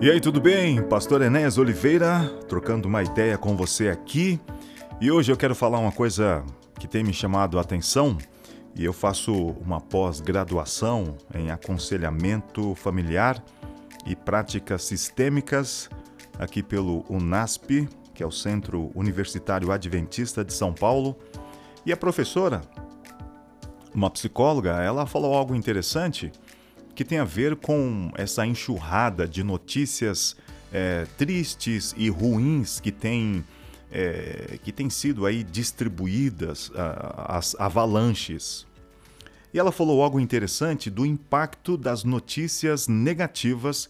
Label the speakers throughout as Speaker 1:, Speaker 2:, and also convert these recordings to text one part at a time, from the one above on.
Speaker 1: E aí, tudo bem? Pastor Enéas Oliveira, trocando uma ideia com você aqui. E hoje eu quero falar uma coisa que tem me chamado a atenção. E eu faço uma pós-graduação em aconselhamento familiar e práticas sistêmicas aqui pelo UNASP, que é o Centro Universitário Adventista de São Paulo. E a professora, uma psicóloga, ela falou algo interessante que tem a ver com essa enxurrada de notícias é, tristes e ruins que tem, é, que tem sido aí distribuídas, as avalanches. E ela falou algo interessante do impacto das notícias negativas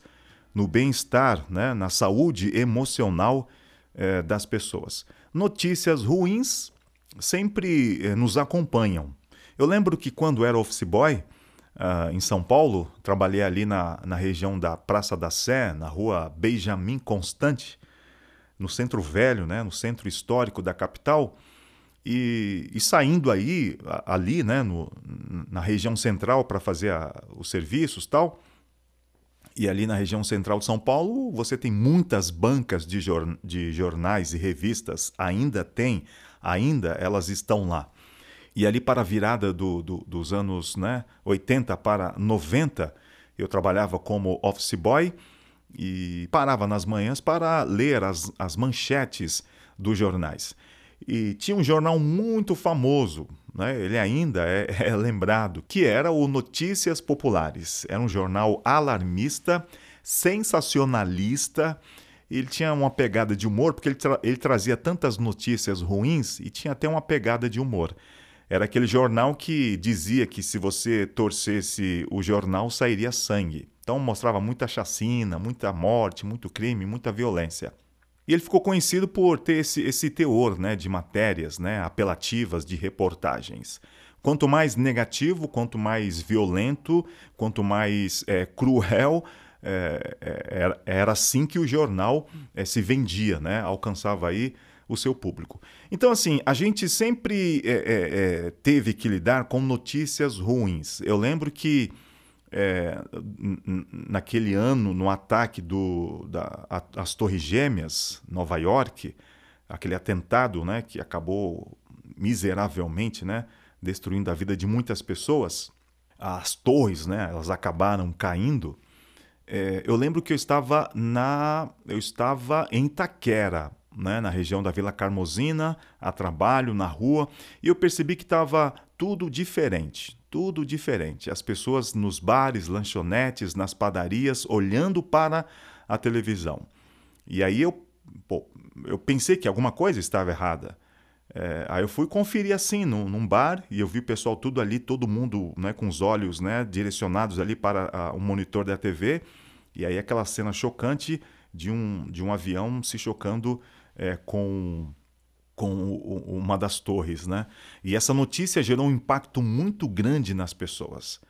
Speaker 1: no bem-estar, né, na saúde emocional é, das pessoas. Notícias ruins sempre é, nos acompanham. Eu lembro que quando era office boy, uh, em São Paulo, trabalhei ali na, na região da Praça da Sé, na rua Benjamin Constante, no centro velho, né, no centro histórico da capital. E, e saindo aí, ali, né, no, na região central para fazer a, os serviços tal, e ali na região central de São Paulo, você tem muitas bancas de, jor de jornais e revistas, ainda tem, ainda elas estão lá. E ali para a virada do, do, dos anos né, 80 para 90, eu trabalhava como office boy e parava nas manhãs para ler as, as manchetes dos jornais. E tinha um jornal muito famoso, né? ele ainda é, é, lembrado, que era o Notícias Populares. Era um jornal alarmista, sensacionalista. Ele tinha uma pegada de humor, porque ele, tra ele trazia tantas notícias ruins e tinha até uma pegada de humor. Era aquele jornal que dizia que se você torcesse o jornal sairia sangue. Então mostrava muita chacina, muita morte, muito crime, muita violência. E ele ficou conhecido por ter esse, esse teor né, de matérias né, apelativas, de reportagens. Quanto mais negativo, quanto mais violento, quanto mais é, cruel, é, era, era, assim que o jornal é, se vendia, né? alcançava aí o seu público. Então, assim, a gente sempre é, é, teve que lidar com notícias ruins. Eu lembro que é, naquele ano, no ataque do, da, as Torres Gêmeas, Nova York, aquele atentado né, que acabou miseravelmente né, destruindo a vida de muitas pessoas, as torres né, elas acabaram caindo. É, eu lembro que eu estava na eu estava em Itaquera né, na região da Vila Carmosina, a trabalho, na rua, e eu percebi que estava tudo diferente, tudo diferente. As pessoas nos bares, lanchonetes, nas padarias, olhando para a televisão. E aí eu, pô, eu pensei que alguma coisa estava errada. É, aí eu fui conferir assim num, num, bar e eu vi o pessoal tudo ali, todo mundo né, com os olhos né, direcionados ali para o um monitor da TV. E aí aquela cena chocante de um, de um avião se chocando é, com, com uma das torres. Né? E essa notícia gerou um impacto muito grande nas pessoas.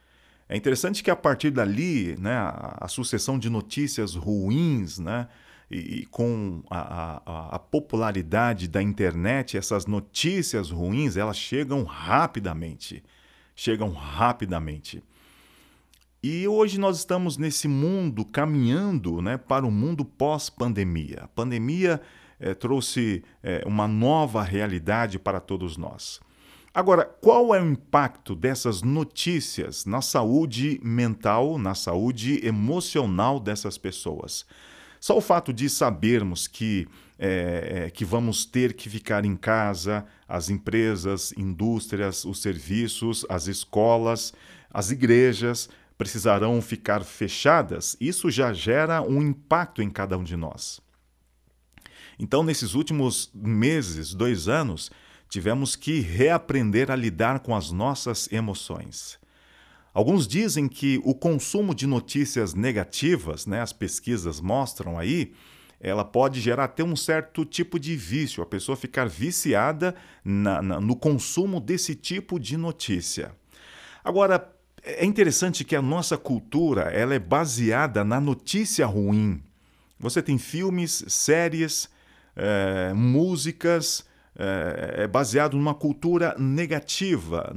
Speaker 1: É interessante que a partir dali, né, a, sucessão de notícias ruins, né, e, e com a, a, a, popularidade da internet, essas notícias ruins, elas chegam rapidamente. Chegam rapidamente. E hoje nós estamos nesse mundo caminhando né, para o um mundo pós-pandemia. A pandemia é, trouxe é, uma nova realidade para todos nós. Agora, qual é o impacto dessas notícias na saúde mental, na saúde emocional dessas pessoas? Só o fato de sabermos que, é, que vamos ter que ficar em casa, as empresas, indústrias, os serviços, as escolas, as igrejas precisarão ficar fechadas, isso já gera um impacto em cada um de nós. Então, nesses últimos meses, dois anos, tivemos que reaprender a lidar com as nossas emoções. Alguns dizem que o consumo de notícias negativas, né, as pesquisas mostram aí, ela pode gerar até um certo tipo de vício, a pessoa ficar viciada na, na, no consumo desse tipo de notícia. Agora, é interessante que a nossa cultura ela é baseada na notícia ruim. Você tem filmes, séries, é, músicas, é, é baseado numa cultura negativa,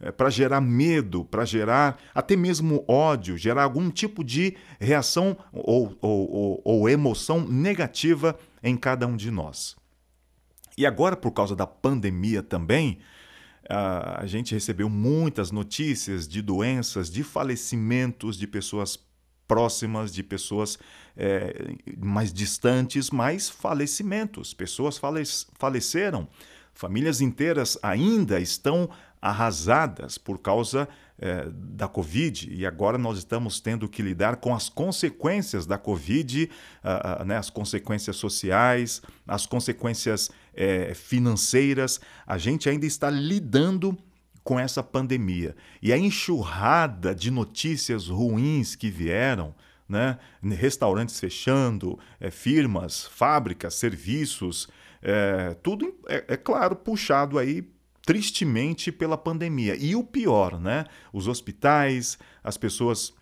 Speaker 1: é, para gerar medo, para gerar até mesmo ódio, gerar algum tipo de reação ou, ou, ou, ou emoção negativa em cada um de nós. E agora, por causa da pandemia também, a gente recebeu muitas notícias de doenças, de falecimentos de pessoas próximas, de pessoas é, mais distantes, mas falecimentos. Pessoas faleceram. Famílias inteiras ainda estão arrasadas por causa é, da Covid e agora nós estamos tendo que lidar com as consequências da Covid, uh, uh, né, as consequências sociais, as consequências é, financeiras. A gente ainda está lidando com essa pandemia. E a enxurrada de notícias ruins que vieram, né? restaurantes fechando, é, firmas, fábricas, serviços, é, tudo, é, é, claro, puxado aí tristemente pela pandemia. E o pior, né? os hospitais, as pessoas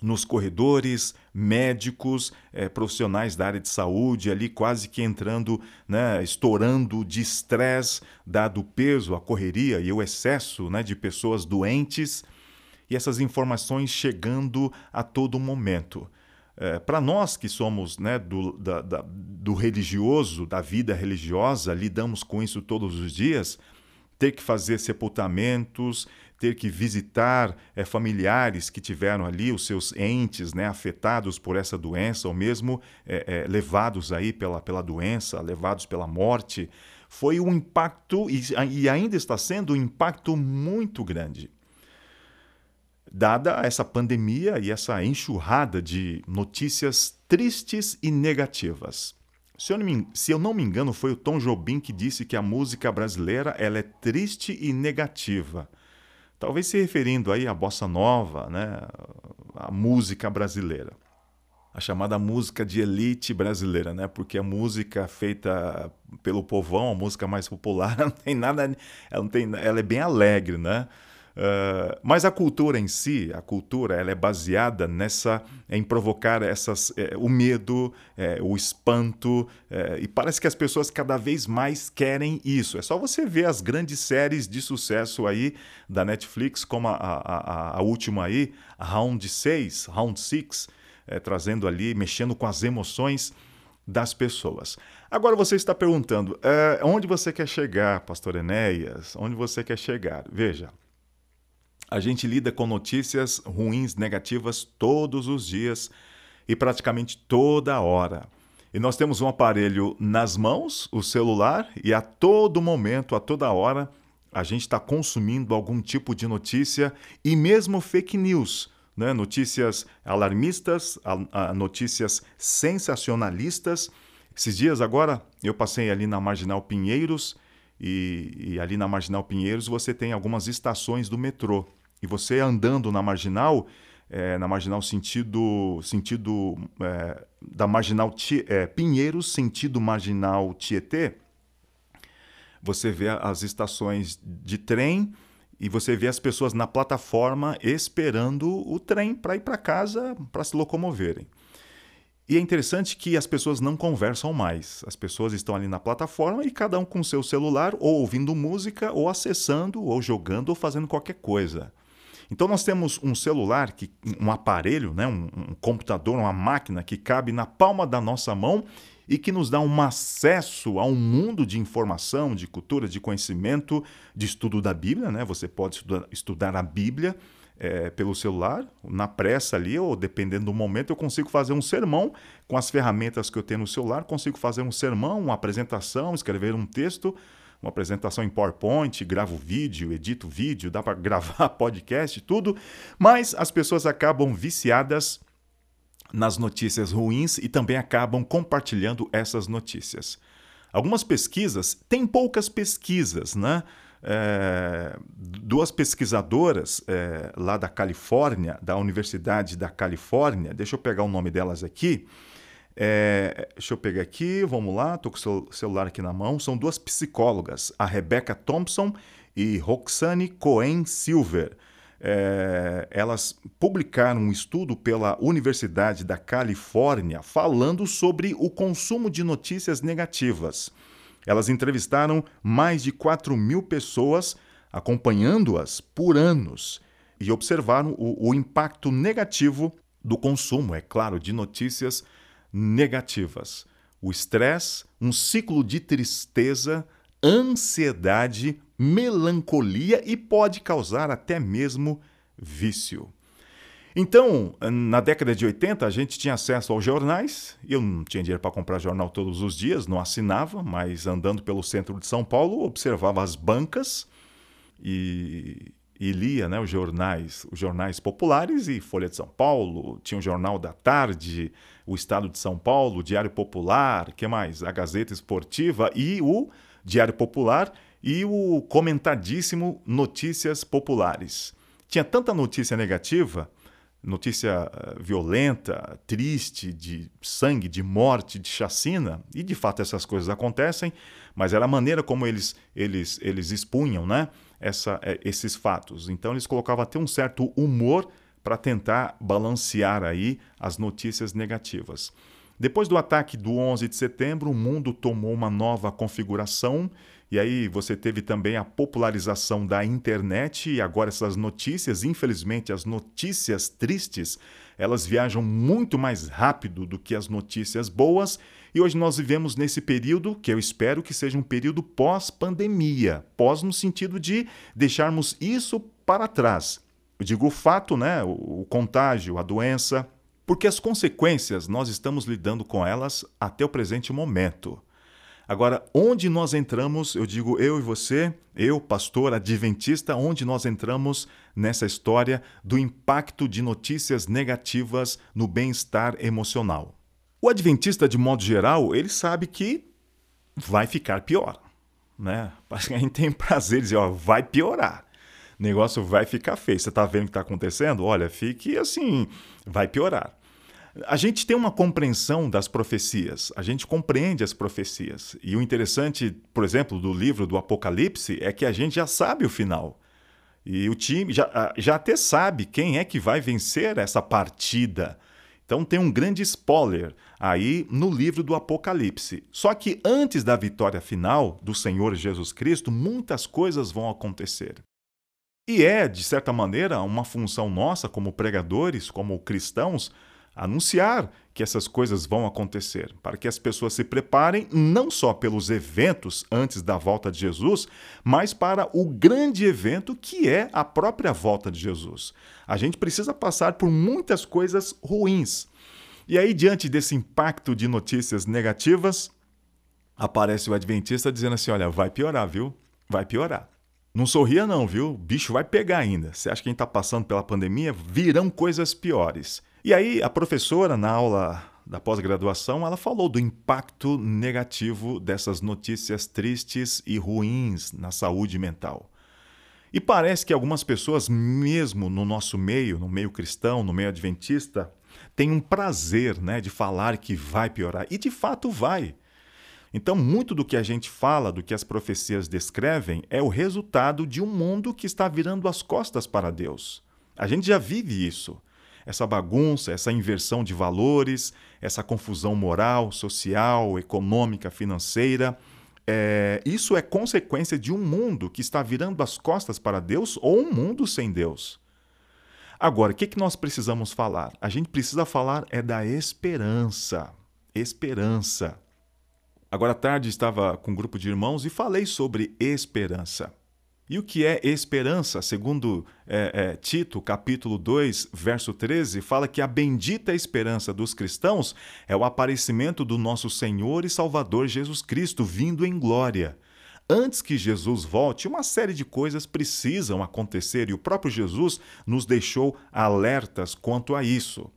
Speaker 1: nos corredores, médicos, é, profissionais da área de saúde ali quase que entrando, né, estourando de estresse, dado o peso, a correria e o excesso né, de pessoas doentes, e essas informações chegando a todo momento. É, Para nós que somos né, do, da, da, do religioso, da vida religiosa, lidamos com isso todos os dias, ter que fazer sepultamentos, ter que visitar é, familiares que tiveram ali os seus entes né, afetados por essa doença, ou mesmo é, é, levados aí pela, pela doença, levados pela morte, foi um impacto, e, e ainda está sendo um impacto muito grande. Dada essa pandemia e essa enxurrada de notícias tristes e negativas. Se eu, me, se eu, não me engano, foi o Tom Jobim que disse que a música brasileira ela é triste e negativa talvez se referindo aí à bossa nova, né, a música brasileira. A chamada música de elite brasileira, né? Porque a música feita pelo povão, a música mais popular, não tem nada, ela não tem, ela é bem alegre, né? Uh, mas a cultura em si, a cultura, ela é baseada nessa em provocar essas, é, o medo, é, o espanto, é, e parece que as pessoas cada vez mais querem isso. É só você ver as grandes séries de sucesso aí da Netflix, como a, a, a última aí, Round 6, Round 6, trazendo ali, mexendo com as emoções das pessoas. Agora você está perguntando, onde você quer chegar, Pastor Enéas? Onde você quer chegar? Veja, a gente lida com notícias ruins, negativas todos os dias e praticamente toda hora. E nós temos um aparelho nas mãos, o celular, e a todo momento, a toda hora, a gente está consumindo algum tipo de notícia e mesmo fake news. Né? Notícias alarmistas, notícias sensacionalistas. Esses dias agora eu passei ali na Marginal Pinheiros e, e, ali na Marginal Pinheiros você tem algumas estações do metrô. E você andando na Marginal, é, na Marginal sentido, sentido é, da Marginal é, Pinheiros, sentido Marginal Tietê, você vê as estações de trem e você vê as pessoas na plataforma esperando o trem para ir para casa para se locomoverem. E é interessante que as pessoas não conversam mais. As pessoas estão ali na plataforma e cada um com seu celular, ou ouvindo música, ou acessando, ou jogando, ou fazendo qualquer coisa. Então nós temos um celular, que, um aparelho, né, um, um computador, uma máquina que cabe na palma da nossa mão e que nos dá um acesso a um mundo de informação, de cultura, de conhecimento, de estudo da Bíblia. Né? Você pode estudar, estudar a Bíblia é, pelo celular, na pressa ali, ou dependendo do momento, eu consigo fazer um sermão com as ferramentas que eu tenho no celular, consigo fazer um sermão, uma apresentação, escrever um texto, uma apresentação em PowerPoint, gravo vídeo, edito vídeo, dá para gravar podcast, tudo, mas as pessoas acabam viciadas nas notícias ruins e também acabam compartilhando essas notícias. Algumas pesquisas, tem poucas pesquisas, né? É, duas pesquisadoras é, lá da Califórnia, da Universidade da Califórnia, deixa eu pegar o nome delas aqui. É, deixa eu pegar aqui, vamos lá, estou com o celular aqui na mão. São duas psicólogas, a Rebecca Thompson e Roxane Cohen Silver. É, elas publicaram um estudo pela Universidade da Califórnia falando sobre o consumo de notícias negativas. Elas entrevistaram mais de 4 mil pessoas, acompanhando-as por anos, e observaram o, o impacto negativo do consumo, é claro, de notícias negativas. O estresse, um ciclo de tristeza, ansiedade, melancolia e pode causar até mesmo vício. Então, na década de 80, a gente tinha acesso aos jornais. Eu não tinha dinheiro para comprar jornal todos os dias, não assinava, mas andando pelo centro de São Paulo, observava as bancas e, e lia né, os jornais, os jornais populares e Folha de São Paulo, tinha o Jornal da Tarde, o Estado de São Paulo, o Diário Popular, que mais? A Gazeta Esportiva e o Diário Popular e o comentadíssimo Notícias Populares. Tinha tanta notícia negativa notícia eh, violenta, triste, de sangue, de morte, de chacina, e de fato essas coisas acontecem, mas era a maneira como eles, eles, eles expunham né, essa, eh, esses fatos. Então eles colocavam até um certo humor para tentar balancear aí as notícias negativas. Depois do ataque do 11 de setembro, o mundo tomou uma nova configuração e aí você teve também a popularização da internet e agora essas notícias, infelizmente as notícias tristes, elas viajam muito mais rápido do que as notícias boas, e hoje nós vivemos nesse período que eu espero que seja um período pós-pandemia, pós no sentido de deixarmos isso para trás. Eu digo o fato, né, o, o contágio, a doença, porque as consequências nós estamos lidando com elas até o presente momento. Agora, onde nós entramos, eu digo eu e você, eu, pastor adventista, onde nós entramos nessa história do impacto de notícias negativas no bem-estar emocional? O adventista, de modo geral, ele sabe que vai ficar pior. Né? A gente tem prazer de dizer, ó, vai piorar. O negócio vai ficar feio. Você está vendo o que está acontecendo? Olha, fique assim, vai piorar. A gente tem uma compreensão das profecias, a gente compreende as profecias. E o interessante, por exemplo, do livro do Apocalipse é que a gente já sabe o final. E o time já, já até sabe quem é que vai vencer essa partida. Então tem um grande spoiler aí no livro do Apocalipse. Só que antes da vitória final do Senhor Jesus Cristo, muitas coisas vão acontecer. E é, de certa maneira, uma função nossa como pregadores, como cristãos, anunciar que essas coisas vão acontecer, para que as pessoas se preparem não só pelos eventos antes da volta de Jesus, mas para o grande evento que é a própria volta de Jesus. A gente precisa passar por muitas coisas ruins. E aí, diante desse impacto de notícias negativas, aparece o Adventista dizendo assim: olha, vai piorar, viu? Vai piorar. Não sorria, não, viu? O bicho vai pegar ainda. Você acha que a gente está passando pela pandemia? Virão coisas piores. E aí, a professora, na aula da pós-graduação, ela falou do impacto negativo dessas notícias tristes e ruins na saúde mental. E parece que algumas pessoas, mesmo no nosso meio, no meio cristão, no meio adventista, têm um prazer né, de falar que vai piorar. E de fato vai. Então, muito do que a gente fala, do que as profecias descrevem, é o resultado de um mundo que está virando as costas para Deus. A gente já vive isso essa bagunça, essa inversão de valores, essa confusão moral, social, econômica, financeira. É, isso é consequência de um mundo que está virando as costas para Deus ou um mundo sem Deus. Agora, o que, que nós precisamos falar? A gente precisa falar é da esperança. Esperança. Agora à tarde estava com um grupo de irmãos e falei sobre esperança. E o que é esperança? Segundo é, é, Tito, capítulo 2, verso 13, fala que a bendita esperança dos cristãos é o aparecimento do nosso Senhor e Salvador Jesus Cristo vindo em glória. Antes que Jesus volte, uma série de coisas precisam acontecer e o próprio Jesus nos deixou alertas quanto a isso.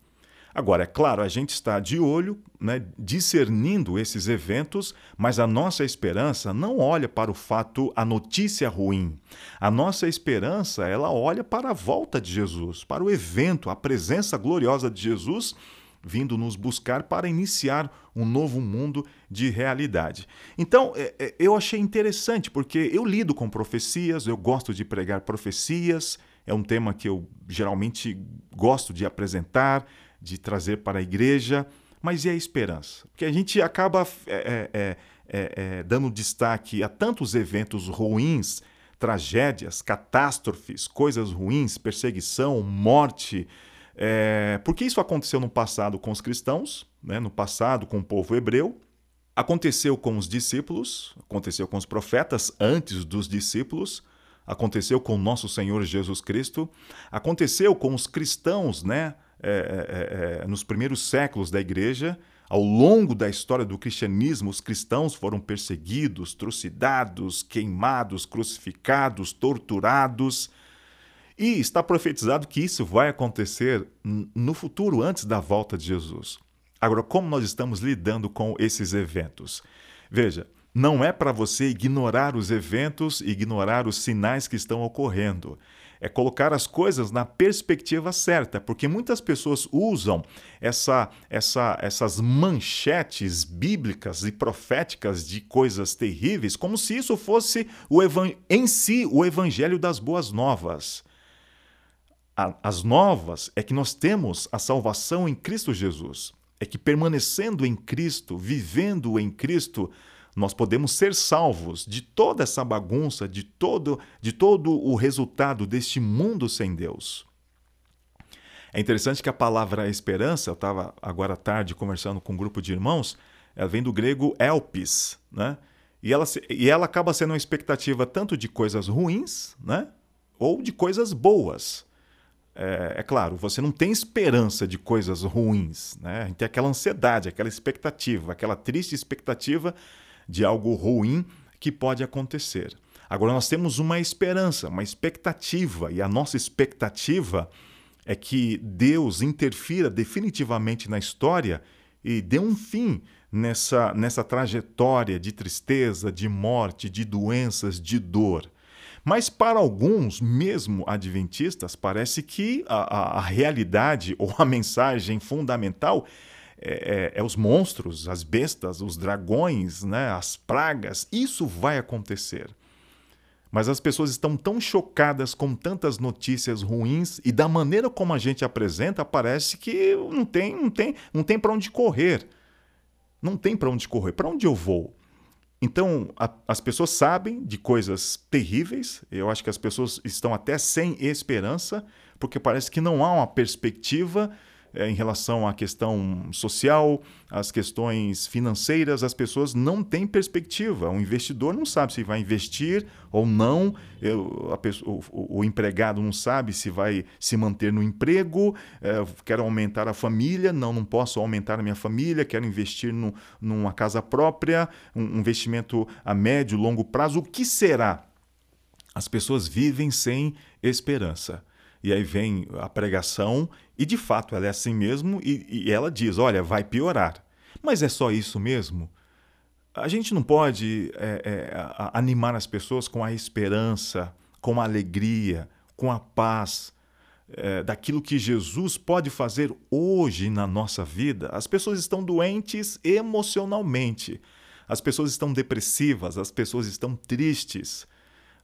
Speaker 1: Agora, é claro, a gente está de olho, né, discernindo esses eventos, mas a nossa esperança não olha para o fato, a notícia ruim. A nossa esperança, ela olha para a volta de Jesus, para o evento, a presença gloriosa de Jesus vindo nos buscar para iniciar um novo mundo de realidade. Então, é, é, eu achei interessante, porque eu lido com profecias, eu gosto de pregar profecias, é um tema que eu geralmente gosto de apresentar de trazer para a igreja. Mas e a esperança? Porque a gente acaba é, é, é, é, é, dando destaque a tantos eventos ruins, tragédias, catástrofes, coisas ruins, perseguição, morte. É, porque isso aconteceu no passado com os cristãos, né, no passado com o povo hebreu, aconteceu com os discípulos, aconteceu com os profetas antes dos discípulos, aconteceu com nosso Senhor Jesus Cristo, aconteceu com os cristãos, né? É, é, é, nos primeiros séculos da igreja, ao longo da história do cristianismo, os cristãos foram perseguidos, trucidados, queimados, crucificados, torturados. E está profetizado que isso vai acontecer no futuro, antes da volta de Jesus. Agora, como nós estamos lidando com esses eventos? Veja, não é para você ignorar os eventos, ignorar os sinais que estão ocorrendo. É colocar as coisas na perspectiva certa, porque muitas pessoas usam essa, essa, essas manchetes bíblicas e proféticas de coisas terríveis como se isso fosse o em si o evangelho das boas novas. as novas é que nós temos a salvação em Cristo Jesus. É que permanecendo em Cristo, vivendo em Cristo, nós podemos ser salvos de toda essa bagunça, de todo, de todo o resultado deste mundo sem Deus. É interessante que a palavra esperança, eu estava agora à tarde conversando com um grupo de irmãos, ela vem do grego elpis, né? E ela, e ela acaba sendo uma expectativa tanto de coisas ruins, né? Ou de coisas boas. É, é, claro, você não tem esperança de coisas ruins, né? A gente tem aquela ansiedade, aquela expectativa, aquela triste expectativa de algo ruim que pode acontecer. Agora nós temos uma esperança, uma expectativa, e a nossa expectativa é que Deus interfira definitivamente na história e dê um fim nessa, nessa trajetória de tristeza, de morte, de doenças, de dor. Mas para alguns, mesmo adventistas, parece que a, a, a realidade ou a mensagem fundamental é, é, é, os monstros, as bestas, os dragões, né, as pragas. Isso vai acontecer. Mas as pessoas estão tão chocadas com tantas notícias ruins e da maneira como a gente apresenta, parece que não tem, não tem, não tem para onde correr. Não tem para onde correr. Para onde eu vou? Então, a, as pessoas sabem de coisas terríveis. Eu acho que as pessoas estão até sem esperança, porque parece que não há uma perspectiva é, em relação à questão social, às questões financeiras, as pessoas não têm perspectiva. O investidor não sabe se vai investir ou não, Eu, pessoa, o, o, empregado não sabe se vai se manter no emprego, é, quero aumentar a família, não, não posso aumentar a minha família, quero investir no, numa casa própria, um investimento a médio, longo prazo. O que será? As pessoas vivem sem esperança. E aí vem a pregação, e de fato ela é assim mesmo, e, e ela diz: olha, vai piorar. Mas é só isso mesmo? A gente não pode é, é, animar as pessoas com a esperança, com a alegria, com a paz, é, daquilo que Jesus pode fazer hoje na nossa vida. As pessoas estão doentes emocionalmente, as pessoas estão depressivas, as pessoas estão tristes.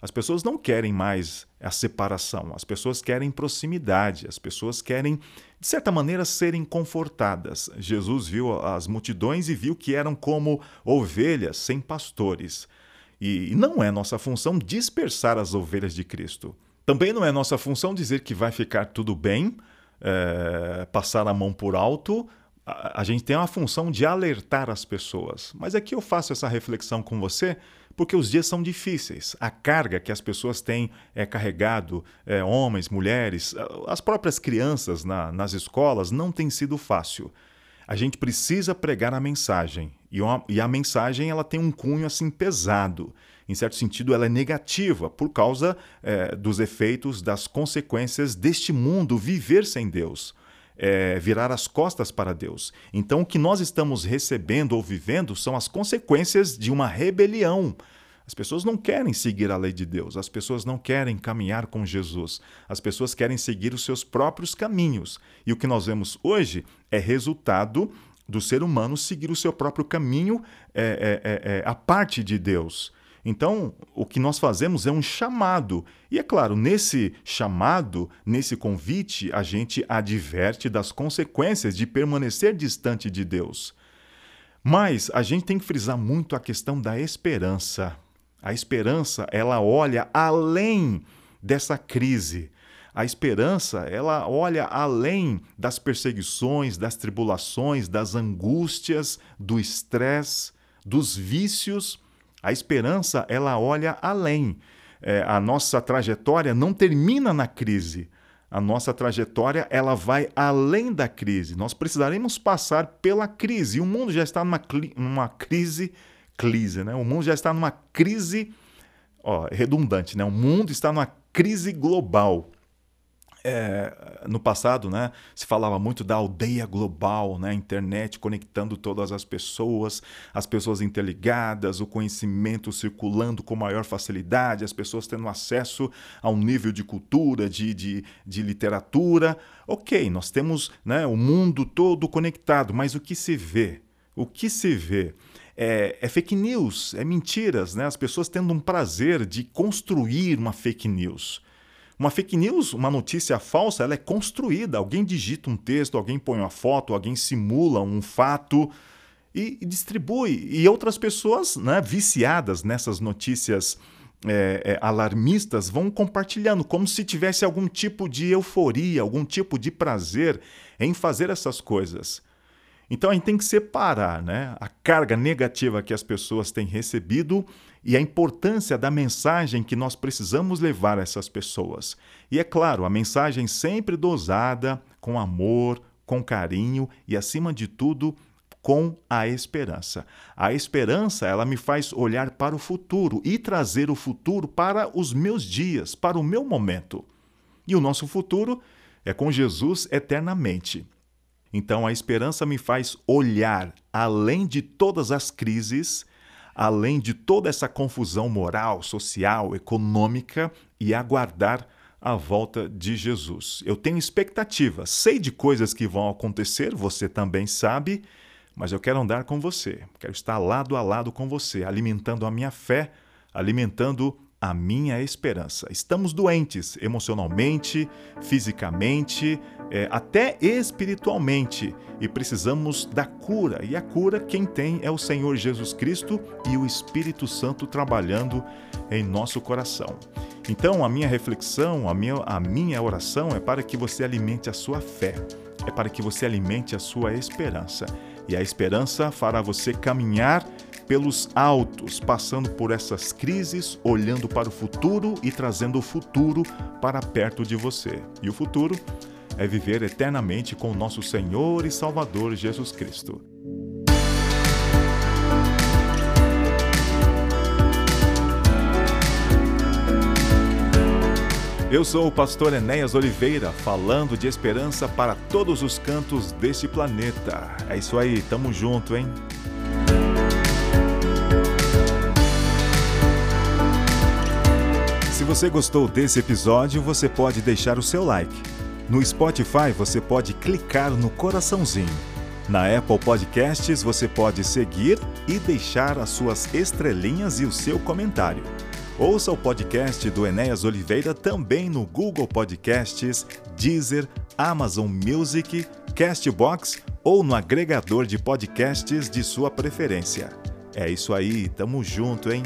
Speaker 1: As pessoas não querem mais a separação, as pessoas querem proximidade, as pessoas querem, de certa maneira, serem confortadas. Jesus viu as multidões e viu que eram como ovelhas sem pastores. E não é nossa função dispersar as ovelhas de Cristo. Também não é nossa função dizer que vai ficar tudo bem, é, passar a mão por alto. A, gente tem a função de alertar as pessoas. Mas aqui eu faço essa reflexão com você porque os dias são difíceis. A carga que as pessoas têm é carregado, é, homens, mulheres, as próprias crianças na, nas escolas, não tem sido fácil. A gente precisa pregar a mensagem e, uma, e a mensagem ela tem um cunho assim pesado. Em certo sentido, ela é negativa por causa é, dos efeitos, das consequências deste mundo viver sem Deus é, virar as costas para Deus. Então, o que nós estamos recebendo ou vivendo são as consequências de uma rebelião. As pessoas não querem seguir a lei de Deus, as pessoas não querem caminhar com Jesus, as pessoas querem seguir os seus próprios caminhos. E o que nós vemos hoje é resultado do ser humano seguir o seu próprio caminho é, é, é, é a parte de Deus. Então, o que nós fazemos é um chamado. E é claro, nesse chamado, nesse convite, a gente adverte das consequências de permanecer distante de Deus. Mas a gente tem que frisar muito a questão da esperança. A esperança, ela olha além dessa crise. A esperança, ela olha além das perseguições, das tribulações, das angústias, do estresse, dos vícios. A esperança, ela olha além. É, a nossa trajetória não termina na crise. A nossa trajetória ela vai além da crise. Nós precisaremos passar pela crise. E o mundo já está numa, numa crise, crise, né? O mundo já está numa crise, ó, redundante, né? O mundo está numa crise global é, no passado, né, se falava muito da aldeia global, né, internet conectando todas as pessoas, as pessoas interligadas, o conhecimento circulando com maior facilidade, as pessoas tendo acesso a um nível de cultura, de, de, de literatura. Ok, nós temos né, o mundo todo conectado, mas o que se vê? O que se vê? É, é, fake news, é mentiras, né? As pessoas tendo um prazer de construir uma fake news. Uma fake news, uma notícia falsa, ela é construída. Alguém digita um texto, alguém põe uma foto, alguém simula um fato e, e distribui. E outras pessoas, né, viciadas nessas notícias é, é, alarmistas, vão compartilhando, como se tivesse algum tipo de euforia, algum tipo de prazer em fazer essas coisas. Então a gente tem que separar né, a carga negativa que as pessoas têm recebido e a importância da mensagem que nós precisamos levar a essas pessoas. E é claro, a mensagem sempre dosada, com amor, com carinho e, acima de tudo, com a esperança. A esperança, ela me faz olhar para o futuro e trazer o futuro para os meus dias, para o meu momento. E o nosso futuro é com Jesus eternamente. Então a esperança me faz olhar além de todas as crises, além de toda essa confusão moral, social, econômica e aguardar a volta de Jesus. Eu tenho expectativa, sei de coisas que vão acontecer, você também sabe, mas eu quero andar com você, quero estar lado a lado com você, alimentando a minha fé, alimentando a minha esperança. Estamos doentes emocionalmente, fisicamente, é, até espiritualmente e precisamos da cura. E a cura quem tem é o Senhor Jesus Cristo e o Espírito Santo trabalhando em nosso coração. Então, a minha reflexão, a minha, a minha oração é para que você alimente a sua fé, é para que você alimente a sua esperança. E a esperança fará você caminhar pelos altos, passando por essas crises, olhando para o futuro e trazendo o futuro para perto de você. E o futuro é viver eternamente com nosso Senhor e Salvador Jesus Cristo. Eu sou o pastor Enéas Oliveira, falando de esperança para todos os cantos deste planeta. É isso aí, tamo junto, hein? Se você gostou desse episódio, você pode deixar o seu like. No Spotify, você pode clicar no coraçãozinho. Na Apple Podcasts, você pode seguir e deixar as suas estrelinhas e o seu comentário. Ouça o podcast do Enéas Oliveira também no Google Podcasts, Deezer, Amazon Music, Castbox ou no agregador de podcasts de sua preferência. É isso aí, tamo junto, hein?